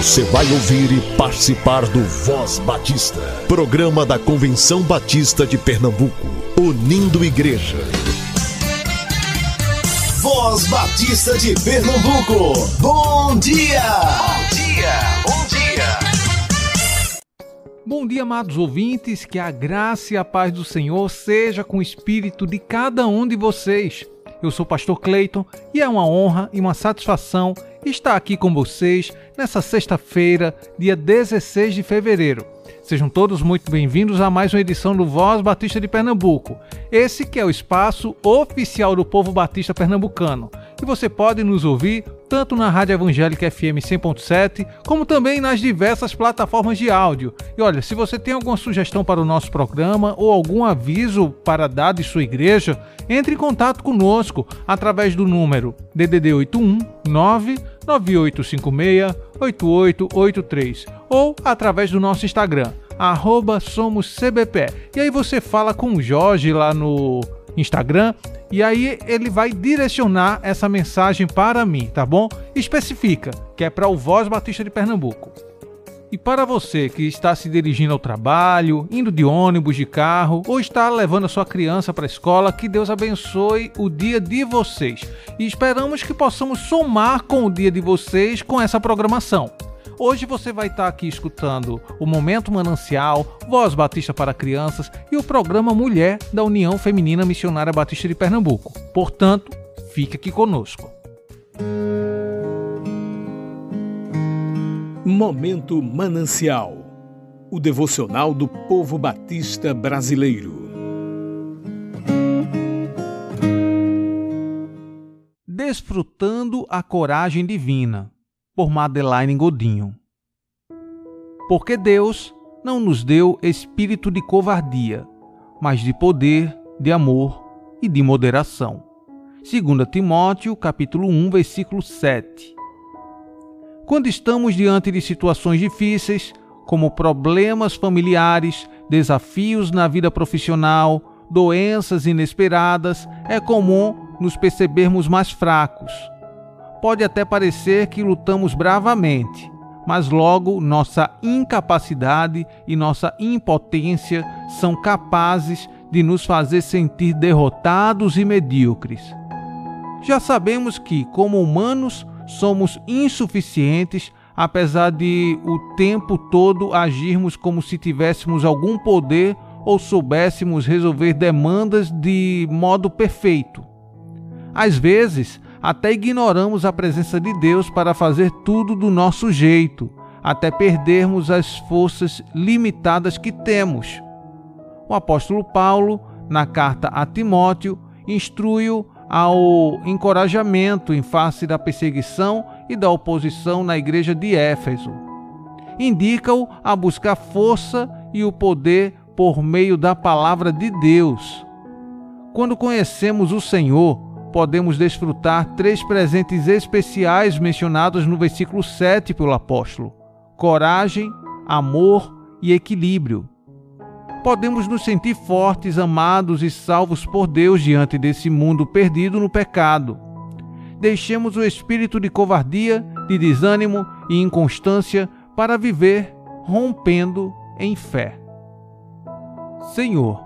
Você vai ouvir e participar do Voz Batista, programa da Convenção Batista de Pernambuco, unindo igreja. Voz Batista de Pernambuco, bom dia! Bom dia, bom dia! Bom dia, amados ouvintes, que a graça e a paz do Senhor seja com o espírito de cada um de vocês. Eu sou o pastor Cleiton e é uma honra e uma satisfação estar aqui com vocês nessa sexta-feira, dia 16 de fevereiro. Sejam todos muito bem-vindos a mais uma edição do Voz Batista de Pernambuco. Esse que é o espaço oficial do povo batista pernambucano. E você pode nos ouvir tanto na Rádio Evangélica FM 100.7, como também nas diversas plataformas de áudio. E olha, se você tem alguma sugestão para o nosso programa ou algum aviso para dar de sua igreja, entre em contato conosco através do número DDD 81 99856 8883 ou através do nosso Instagram, somoscbp. E aí você fala com o Jorge lá no Instagram e aí ele vai direcionar essa mensagem para mim, tá bom? Especifica que é para o Voz Batista de Pernambuco. E para você que está se dirigindo ao trabalho, indo de ônibus, de carro ou está levando a sua criança para a escola, que Deus abençoe o dia de vocês. E esperamos que possamos somar com o dia de vocês com essa programação. Hoje você vai estar aqui escutando o Momento Manancial, Voz Batista para Crianças e o programa Mulher da União Feminina Missionária Batista de Pernambuco. Portanto, fique aqui conosco. Momento Manancial o devocional do povo batista brasileiro. Desfrutando a coragem divina, por Madeleine Godinho. Porque Deus não nos deu espírito de covardia, mas de poder, de amor e de moderação. 2 Timóteo, capítulo 1, versículo 7. Quando estamos diante de situações difíceis, como problemas familiares, desafios na vida profissional, doenças inesperadas, é comum nos percebermos mais fracos. Pode até parecer que lutamos bravamente, mas logo nossa incapacidade e nossa impotência são capazes de nos fazer sentir derrotados e medíocres. Já sabemos que, como humanos, somos insuficientes, apesar de o tempo todo agirmos como se tivéssemos algum poder ou soubéssemos resolver demandas de modo perfeito. Às vezes, até ignoramos a presença de Deus para fazer tudo do nosso jeito, até perdermos as forças limitadas que temos. O apóstolo Paulo, na carta a Timóteo, instrui-o ao encorajamento em face da perseguição e da oposição na igreja de Éfeso. Indica-o a buscar força e o poder por meio da palavra de Deus. Quando conhecemos o Senhor, podemos desfrutar três presentes especiais mencionados no versículo 7 pelo apóstolo: coragem, amor e equilíbrio podemos nos sentir fortes, amados e salvos por Deus diante desse mundo perdido no pecado. Deixemos o espírito de covardia, de desânimo e inconstância para viver rompendo em fé. Senhor,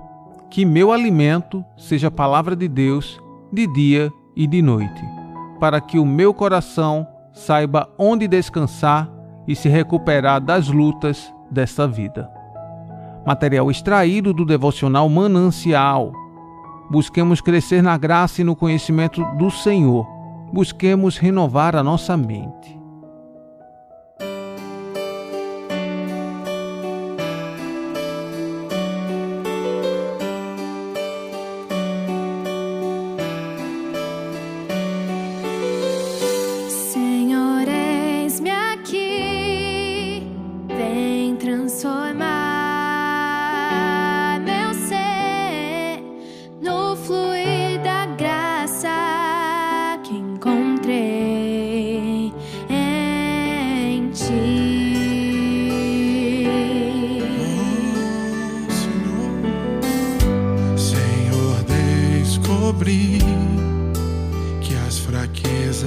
que meu alimento seja a palavra de Deus de dia e de noite, para que o meu coração saiba onde descansar e se recuperar das lutas desta vida material extraído do devocional Manancial. Busquemos crescer na graça e no conhecimento do Senhor. Busquemos renovar a nossa mente.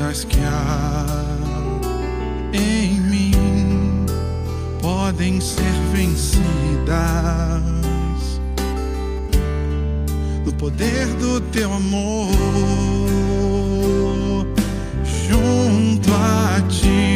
Que as fraquezas que há em mim podem ser vencidas. No poder do teu amor, junto a ti.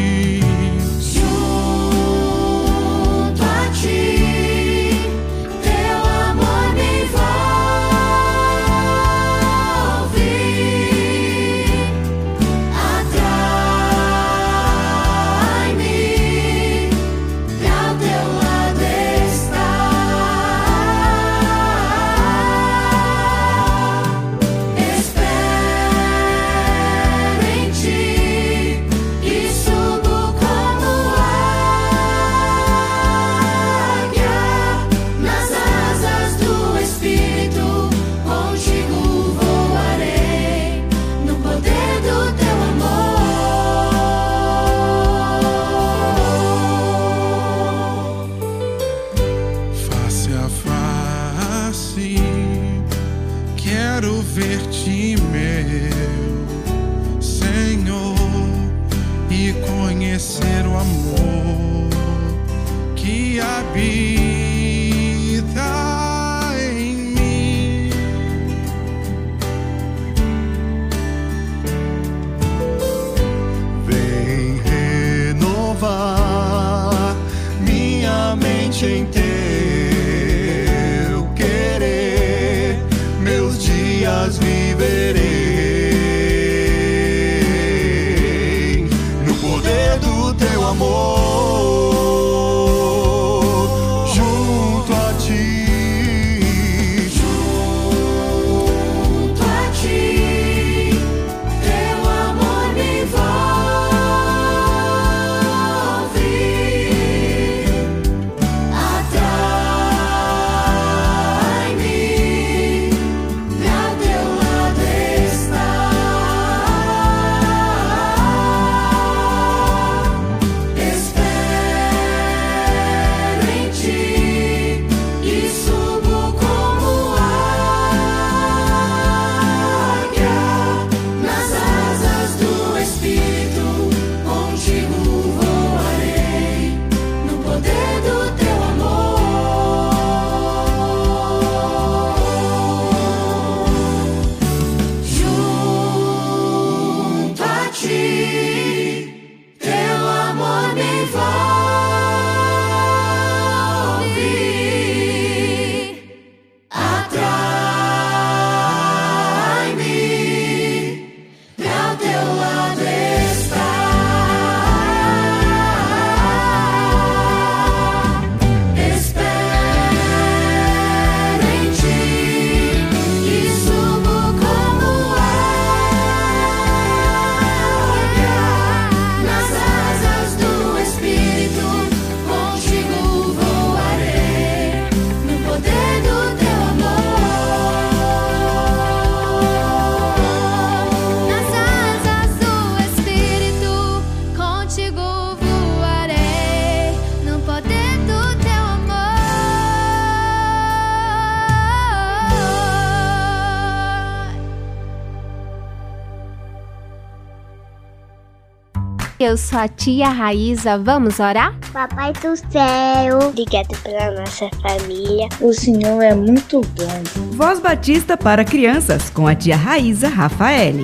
Eu sou a tia Raíza, vamos orar? Papai do céu, obrigado pela nossa família. O Senhor é muito bom. Voz Batista para crianças com a tia Raíza Rafaele.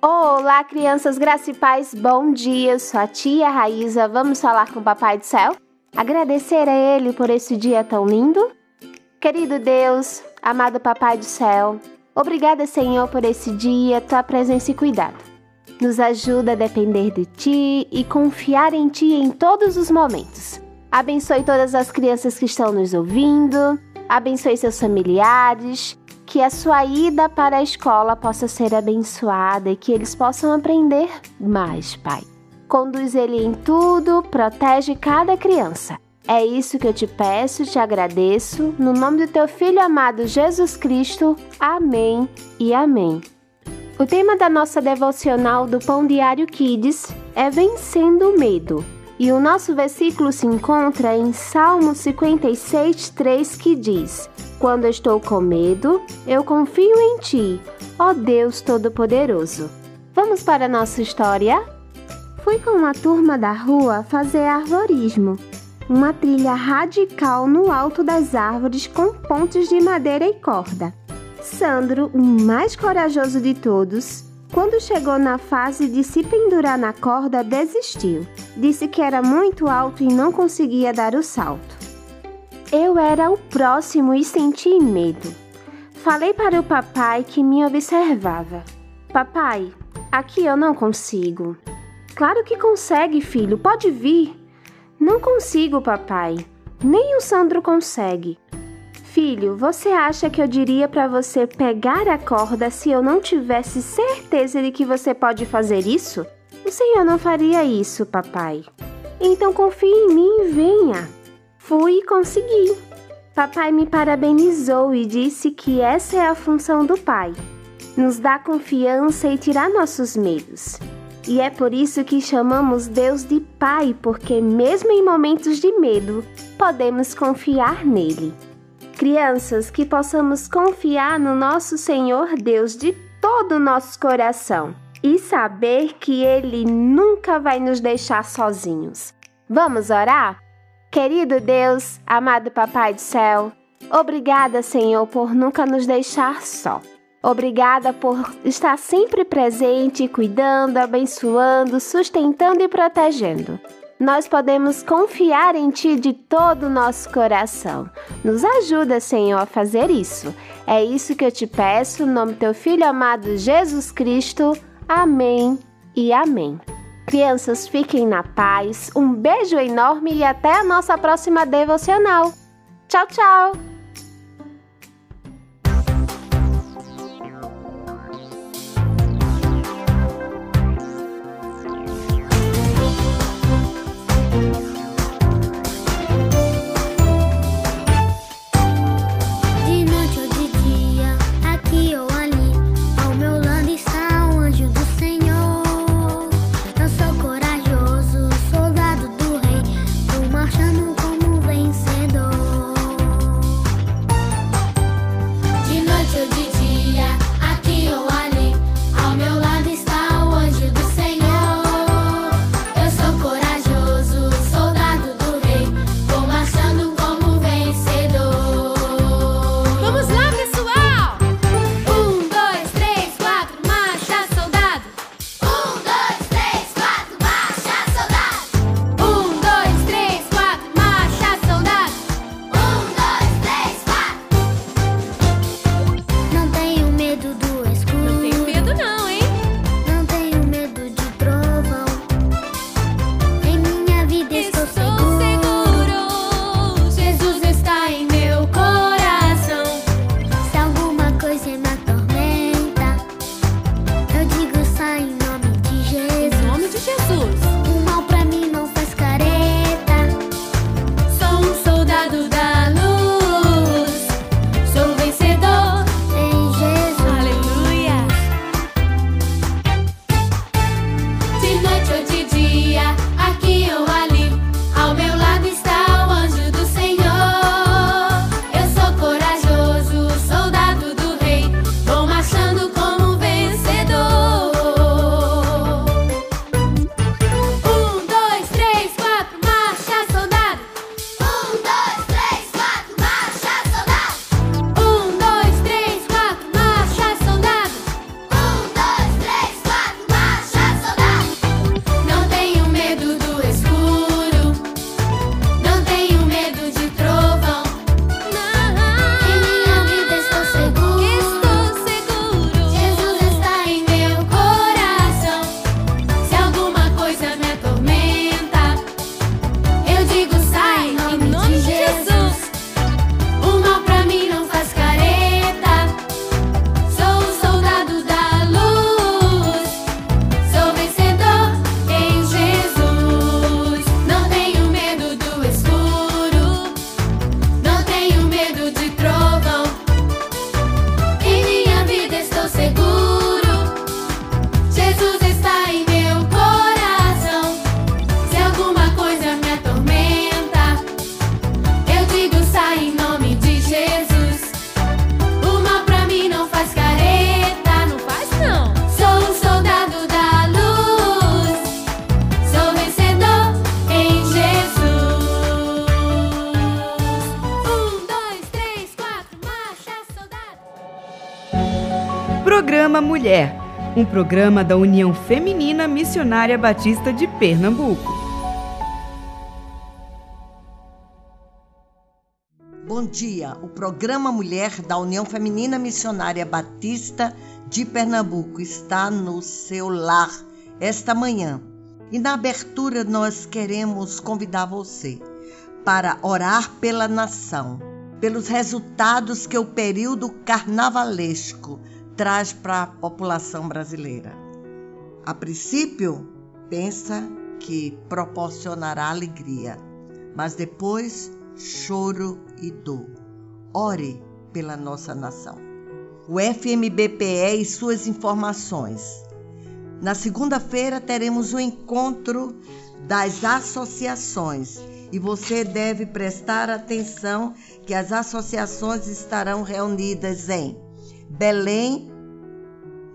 Olá, crianças, e paz, bom dia. Eu sou a tia Raíza, vamos falar com o Papai do Céu? Agradecer a Ele por esse dia tão lindo? Querido Deus, amado Papai do Céu, obrigada, Senhor, por esse dia, tua presença e cuidado. Nos ajuda a depender de Ti e confiar em Ti em todos os momentos. Abençoe todas as crianças que estão nos ouvindo, abençoe seus familiares, que a sua ida para a escola possa ser abençoada e que eles possam aprender mais, Pai. Conduz ele em tudo, protege cada criança. É isso que eu te peço, te agradeço, no nome do teu filho amado Jesus Cristo. Amém e amém. O tema da nossa devocional do Pão Diário Kids é Vencendo o Medo. E o nosso versículo se encontra em Salmo 56, 3, que diz: Quando estou com medo, eu confio em ti, ó Deus Todo-Poderoso. Vamos para a nossa história? Fui com uma turma da rua fazer arvorismo, uma trilha radical no alto das árvores com pontes de madeira e corda. Sandro, o mais corajoso de todos, quando chegou na fase de se pendurar na corda, desistiu. Disse que era muito alto e não conseguia dar o salto. Eu era o próximo e senti medo. Falei para o papai que me observava. Papai, aqui eu não consigo. Claro que consegue, filho, pode vir. Não consigo, papai. Nem o Sandro consegue. Filho, você acha que eu diria para você pegar a corda se eu não tivesse certeza de que você pode fazer isso? O Senhor não faria isso, papai. Então confie em mim e venha. Fui e consegui. Papai me parabenizou e disse que essa é a função do pai: nos dar confiança e tirar nossos medos. E é por isso que chamamos Deus de Pai, porque mesmo em momentos de medo, podemos confiar nele. Crianças, que possamos confiar no nosso Senhor Deus de todo o nosso coração e saber que Ele nunca vai nos deixar sozinhos. Vamos orar? Querido Deus, amado Papai do Céu, obrigada, Senhor, por nunca nos deixar só. Obrigada por estar sempre presente, cuidando, abençoando, sustentando e protegendo nós podemos confiar em Ti de todo o nosso coração. Nos ajuda, Senhor, a fazer isso. É isso que eu te peço, no nome do Teu Filho amado Jesus Cristo. Amém e amém. Crianças, fiquem na paz. Um beijo enorme e até a nossa próxima devocional. Tchau, tchau! Programa da União Feminina Missionária Batista de Pernambuco. Bom dia, o programa Mulher da União Feminina Missionária Batista de Pernambuco está no seu lar esta manhã. E na abertura nós queremos convidar você para orar pela nação, pelos resultados que o período carnavalesco traz para a população brasileira. A princípio, pensa que proporcionará alegria, mas depois choro e dor. Ore pela nossa nação. O FMBPE e suas informações. Na segunda-feira teremos o um encontro das associações e você deve prestar atenção que as associações estarão reunidas em Belém,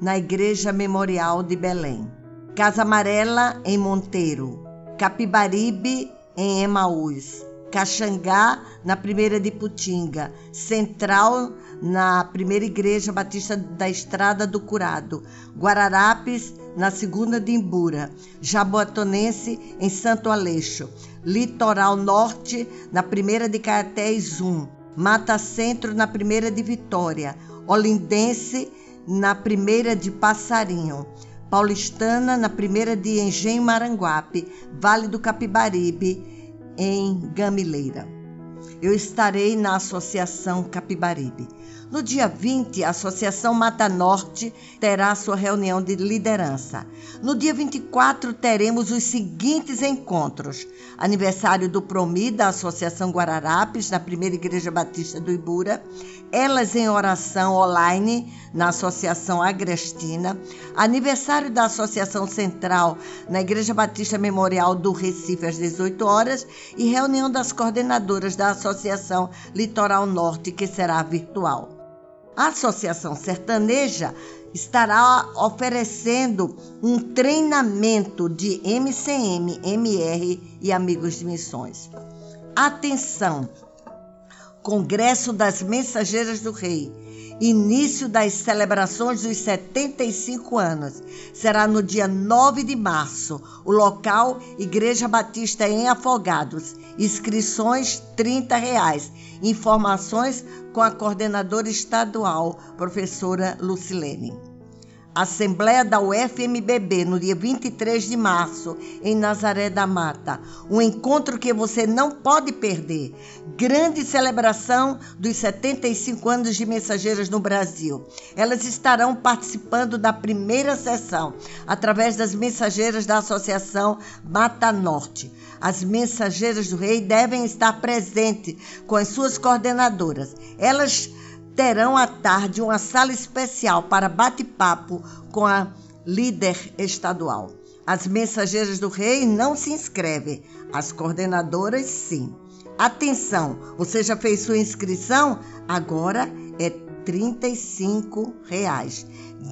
na Igreja Memorial de Belém, Casa Amarela em Monteiro, Capibaribe em Emaús, Caxangá na Primeira de Putinga, Central na Primeira Igreja Batista da Estrada do Curado, Guararapes na Segunda de Imbura, Jaboatonense em Santo Aleixo, Litoral Norte na Primeira de Caetés 1, Mata Centro na Primeira de Vitória, Olindense na Primeira de Passarinho, Paulistana na Primeira de Engenho Maranguape, Vale do Capibaribe em Gamileira. Eu estarei na Associação Capibaribe. No dia 20, a Associação Mata Norte terá sua reunião de liderança. No dia 24, teremos os seguintes encontros: aniversário do Promi da Associação Guararapes, na Primeira Igreja Batista do Ibura, elas em oração online na Associação Agrestina, aniversário da Associação Central na Igreja Batista Memorial do Recife às 18 horas e reunião das coordenadoras da Associação Litoral Norte, que será virtual. A Associação Sertaneja estará oferecendo um treinamento de MCM, MR e Amigos de Missões. Atenção! Congresso das Mensageiras do Rei, início das celebrações dos 75 anos. Será no dia 9 de março. O local, Igreja Batista em Afogados. Inscrições 30 reais. Informações com a coordenadora estadual, professora Lucilene. Assembleia da UFMBB no dia 23 de março, em Nazaré da Mata. Um encontro que você não pode perder. Grande celebração dos 75 anos de Mensageiras no Brasil. Elas estarão participando da primeira sessão através das mensageiras da Associação Mata Norte. As mensageiras do rei devem estar presentes com as suas coordenadoras. Elas terão à tarde uma sala especial para bate-papo com a líder estadual. As mensageiras do rei não se inscrevem, as coordenadoras sim. Atenção, você já fez sua inscrição? Agora é 35 reais.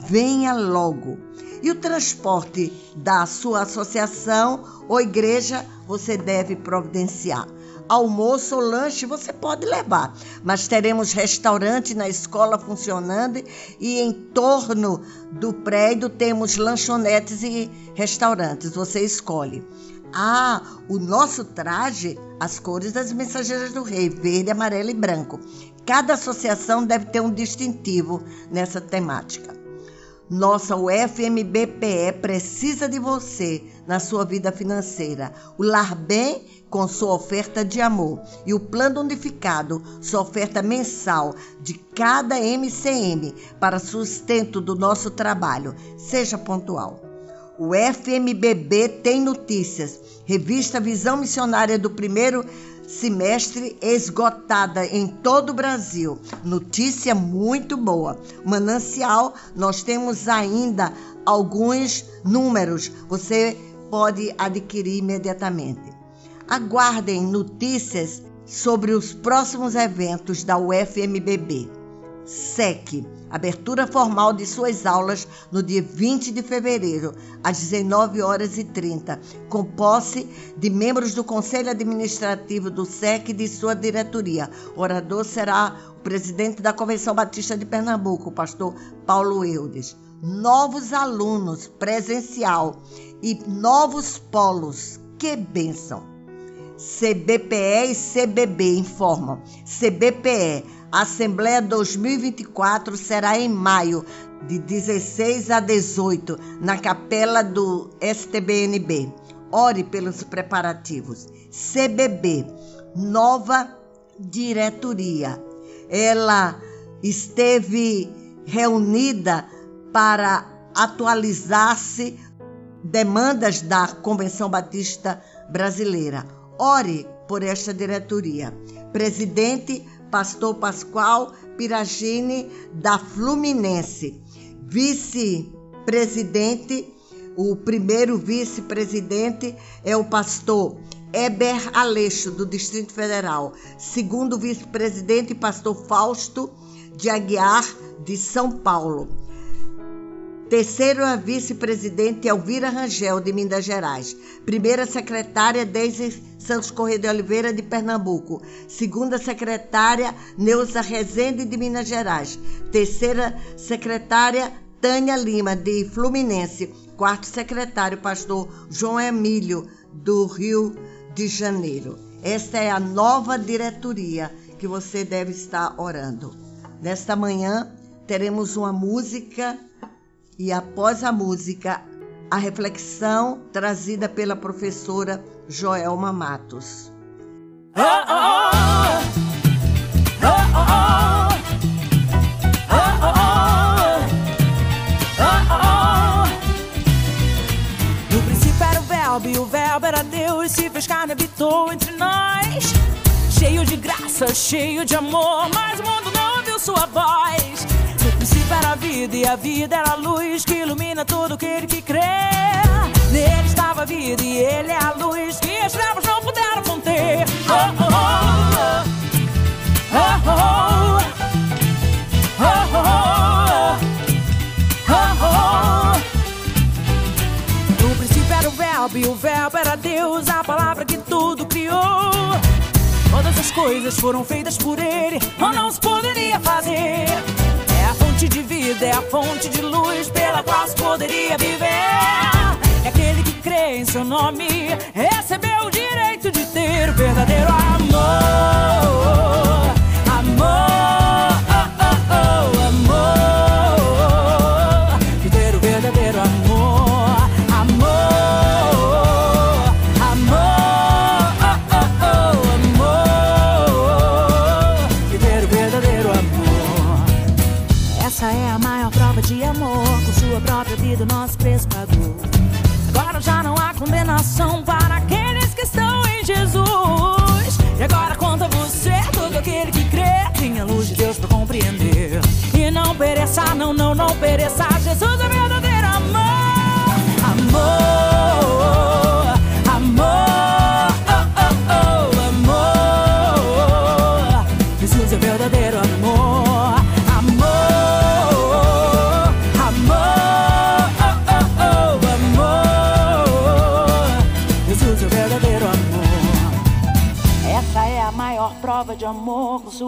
Venha logo. E o transporte da sua associação ou igreja você deve providenciar almoço ou lanche você pode levar, mas teremos restaurante na escola funcionando e em torno do prédio temos lanchonetes e restaurantes. Você escolhe. Ah, o nosso traje, as cores das mensageiras do rei, verde, amarelo e branco. Cada associação deve ter um distintivo nessa temática. Nossa UFMBPE precisa de você na sua vida financeira. O Lar Bem com sua oferta de amor e o plano unificado, sua oferta mensal de cada MCM para sustento do nosso trabalho. Seja pontual. O FMBB tem notícias. Revista Visão Missionária do primeiro semestre esgotada em todo o Brasil. Notícia muito boa. Manancial, nós temos ainda alguns números. Você pode adquirir imediatamente. Aguardem notícias sobre os próximos eventos da UFMBB. SEC abertura formal de suas aulas no dia 20 de fevereiro, às 19 horas e 30, com posse de membros do Conselho Administrativo do SEC e de sua diretoria. O orador será o presidente da Convenção Batista de Pernambuco, o pastor Paulo Eudes. novos alunos presencial e novos polos. Que bênção! CBPE e CBB informam. CBPE, Assembleia 2024 será em maio, de 16 a 18, na capela do STBNB. Ore pelos preparativos. CBB, nova diretoria. Ela esteve reunida para atualizar-se demandas da Convenção Batista Brasileira. Ore por esta diretoria. Presidente Pastor Pascoal Piragini da Fluminense. Vice-presidente, o primeiro vice-presidente é o pastor Eber Aleixo, do Distrito Federal. Segundo vice-presidente, pastor Fausto de Aguiar, de São Paulo. Terceiro a vice-presidente Elvira Rangel, de Minas Gerais. Primeira secretária Deise Santos Correia de Oliveira, de Pernambuco. Segunda secretária Neuza Rezende, de Minas Gerais. Terceira secretária Tânia Lima, de Fluminense. Quarto secretário, pastor João Emílio, do Rio de Janeiro. Esta é a nova diretoria que você deve estar orando. Nesta manhã teremos uma música e após a música, a reflexão trazida pela professora Joelma Matos. Oh, oh, No princípio era o verbo e o verbo era Deus se fez carne habitou entre nós. Cheio de graça, cheio de amor, mas o mundo não ouviu sua voz era a vida e a vida era a luz que ilumina todo aquele que crê. Nele estava a vida e ele é a luz que as trevas não puderam conter. Oh, oh, oh. princípio era o verbo e o verbo era Deus, a palavra que tudo criou. Todas as coisas foram feitas por ele, ou não se poderia fazer vida, é a fonte de luz pela qual se poderia viver. É aquele que crê em seu nome, recebeu o direito de ter o verdadeiro amor. Própria vida, o nosso pagou. Agora já não há condenação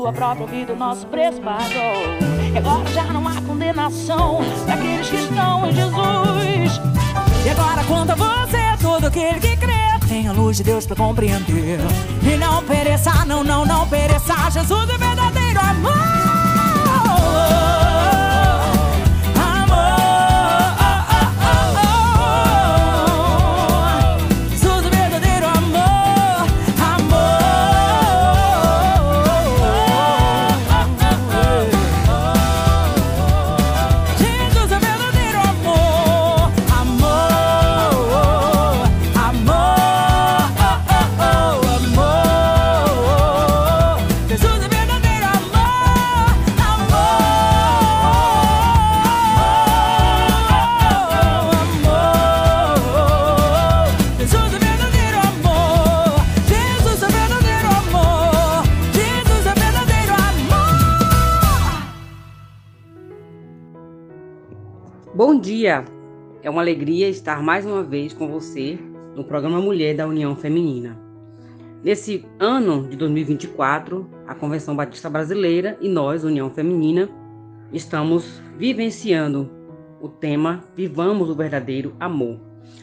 sua própria vida, o nosso preço pagou. E agora já não há condenação para aqueles que estão em Jesus. E agora conta você, todo aquele que crê. Tem a luz de Deus para compreender. E não pereça, não, não, não pereça. Jesus é verdadeiro. Amor, alegria estar mais uma vez com você no programa Mulher da União Feminina. Nesse ano de 2024, a Convenção Batista Brasileira e nós, União Feminina, estamos vivenciando o tema Vivamos o Verdadeiro Amor.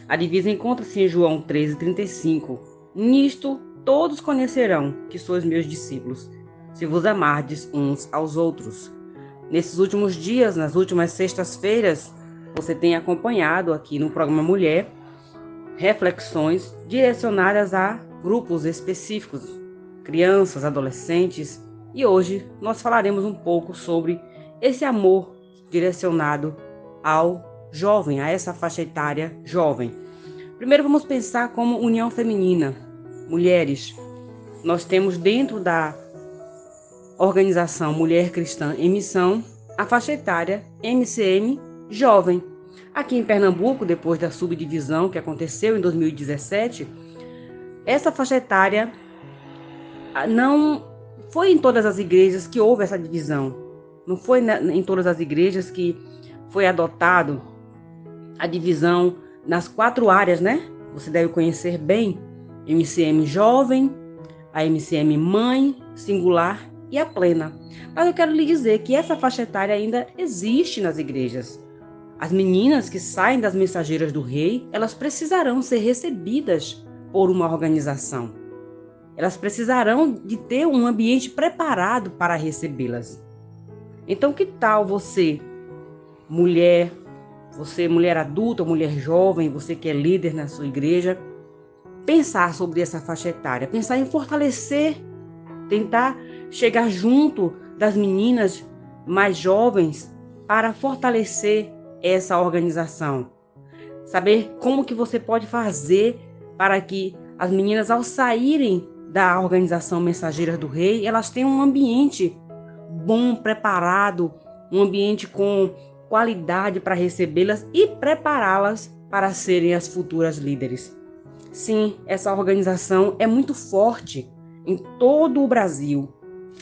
A divisa encontra-se em João 13,35. Nisto todos conhecerão que sois meus discípulos, se vos amardes uns aos outros. Nesses últimos dias, nas últimas sextas-feiras, você tem acompanhado aqui no programa Mulher reflexões direcionadas a grupos específicos, crianças, adolescentes, e hoje nós falaremos um pouco sobre esse amor direcionado ao jovem, a essa faixa etária jovem. Primeiro vamos pensar como união feminina, mulheres. Nós temos dentro da organização Mulher Cristã em Missão a faixa etária MCM Jovem. Aqui em Pernambuco, depois da subdivisão que aconteceu em 2017, essa faixa etária ah, não foi em todas as igrejas que houve essa divisão. Não foi em todas as igrejas que foi adotado a divisão nas quatro áreas, né? Você deve conhecer bem MCM jovem, a MCM mãe, singular e a plena. Mas eu quero lhe dizer que essa faixa etária ainda existe nas igrejas. As meninas que saem das mensageiras do rei, elas precisarão ser recebidas por uma organização. Elas precisarão de ter um ambiente preparado para recebê-las. Então, que tal você, mulher, você mulher adulta, mulher jovem, você que é líder na sua igreja, pensar sobre essa faixa etária, pensar em fortalecer, tentar chegar junto das meninas mais jovens para fortalecer essa organização. Saber como que você pode fazer para que as meninas ao saírem da organização Mensageiras do Rei, elas tenham um ambiente bom, preparado, um ambiente com qualidade para recebê-las e prepará-las para serem as futuras líderes. Sim, essa organização é muito forte em todo o Brasil.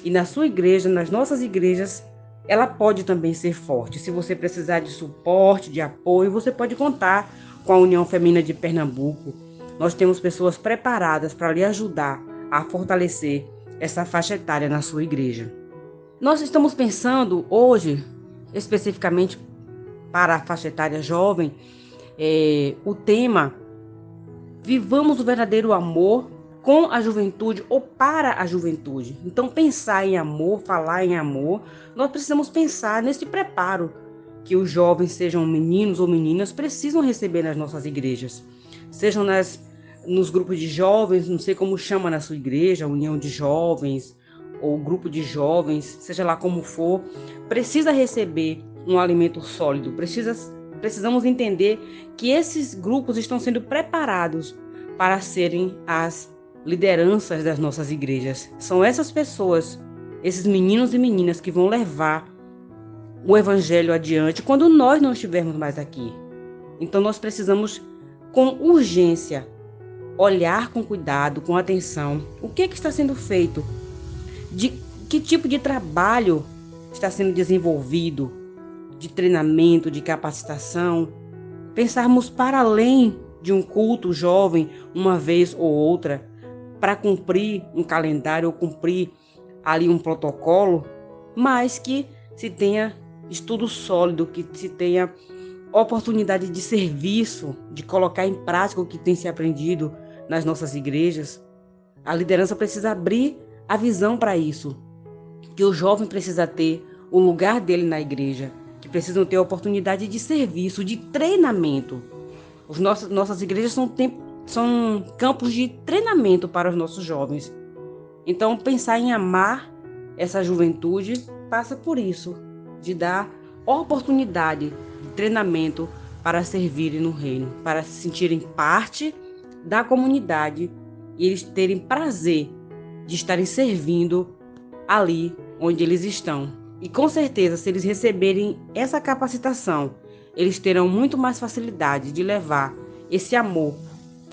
E na sua igreja, nas nossas igrejas, ela pode também ser forte. Se você precisar de suporte, de apoio, você pode contar com a União Feminina de Pernambuco. Nós temos pessoas preparadas para lhe ajudar a fortalecer essa faixa etária na sua igreja. Nós estamos pensando hoje, especificamente para a faixa etária jovem, é, o tema Vivamos o verdadeiro amor com a juventude ou para a juventude. Então, pensar em amor, falar em amor, nós precisamos pensar nesse preparo que os jovens, sejam meninos ou meninas, precisam receber nas nossas igrejas. Sejam nas, nos grupos de jovens, não sei como chama na sua igreja, união de jovens ou grupo de jovens, seja lá como for, precisa receber um alimento sólido, precisa, precisamos entender que esses grupos estão sendo preparados para serem as lideranças das nossas igrejas. São essas pessoas, esses meninos e meninas que vão levar o evangelho adiante quando nós não estivermos mais aqui. Então nós precisamos com urgência olhar com cuidado, com atenção, o que, é que está sendo feito, de que tipo de trabalho está sendo desenvolvido, de treinamento, de capacitação, pensarmos para além de um culto jovem uma vez ou outra, para cumprir um calendário ou cumprir ali um protocolo, mas que se tenha estudo sólido, que se tenha oportunidade de serviço, de colocar em prática o que tem se aprendido nas nossas igrejas. A liderança precisa abrir a visão para isso, que o jovem precisa ter o lugar dele na igreja, que precisam ter oportunidade de serviço, de treinamento. Os nossos, nossas igrejas são tempo, são campos de treinamento para os nossos jovens. Então, pensar em amar essa juventude passa por isso, de dar oportunidade de treinamento para servirem no reino, para se sentirem parte da comunidade e eles terem prazer de estarem servindo ali onde eles estão. E com certeza, se eles receberem essa capacitação, eles terão muito mais facilidade de levar esse amor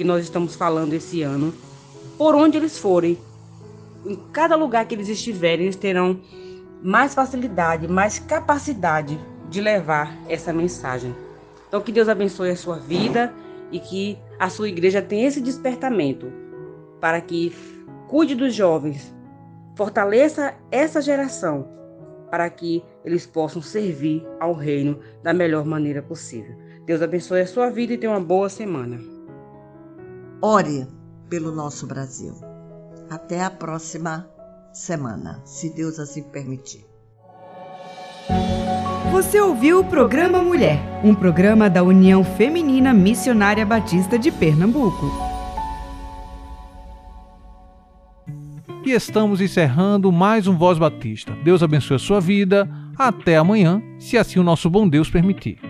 que nós estamos falando esse ano, por onde eles forem, em cada lugar que eles estiverem, eles terão mais facilidade, mais capacidade de levar essa mensagem. Então, que Deus abençoe a sua vida e que a sua igreja tenha esse despertamento para que cuide dos jovens, fortaleça essa geração para que eles possam servir ao reino da melhor maneira possível. Deus abençoe a sua vida e tenha uma boa semana. Ore pelo nosso Brasil. Até a próxima semana, se Deus assim permitir. Você ouviu o programa Mulher, um programa da União Feminina Missionária Batista de Pernambuco. E estamos encerrando mais um Voz Batista. Deus abençoe a sua vida. Até amanhã, se assim o nosso bom Deus permitir.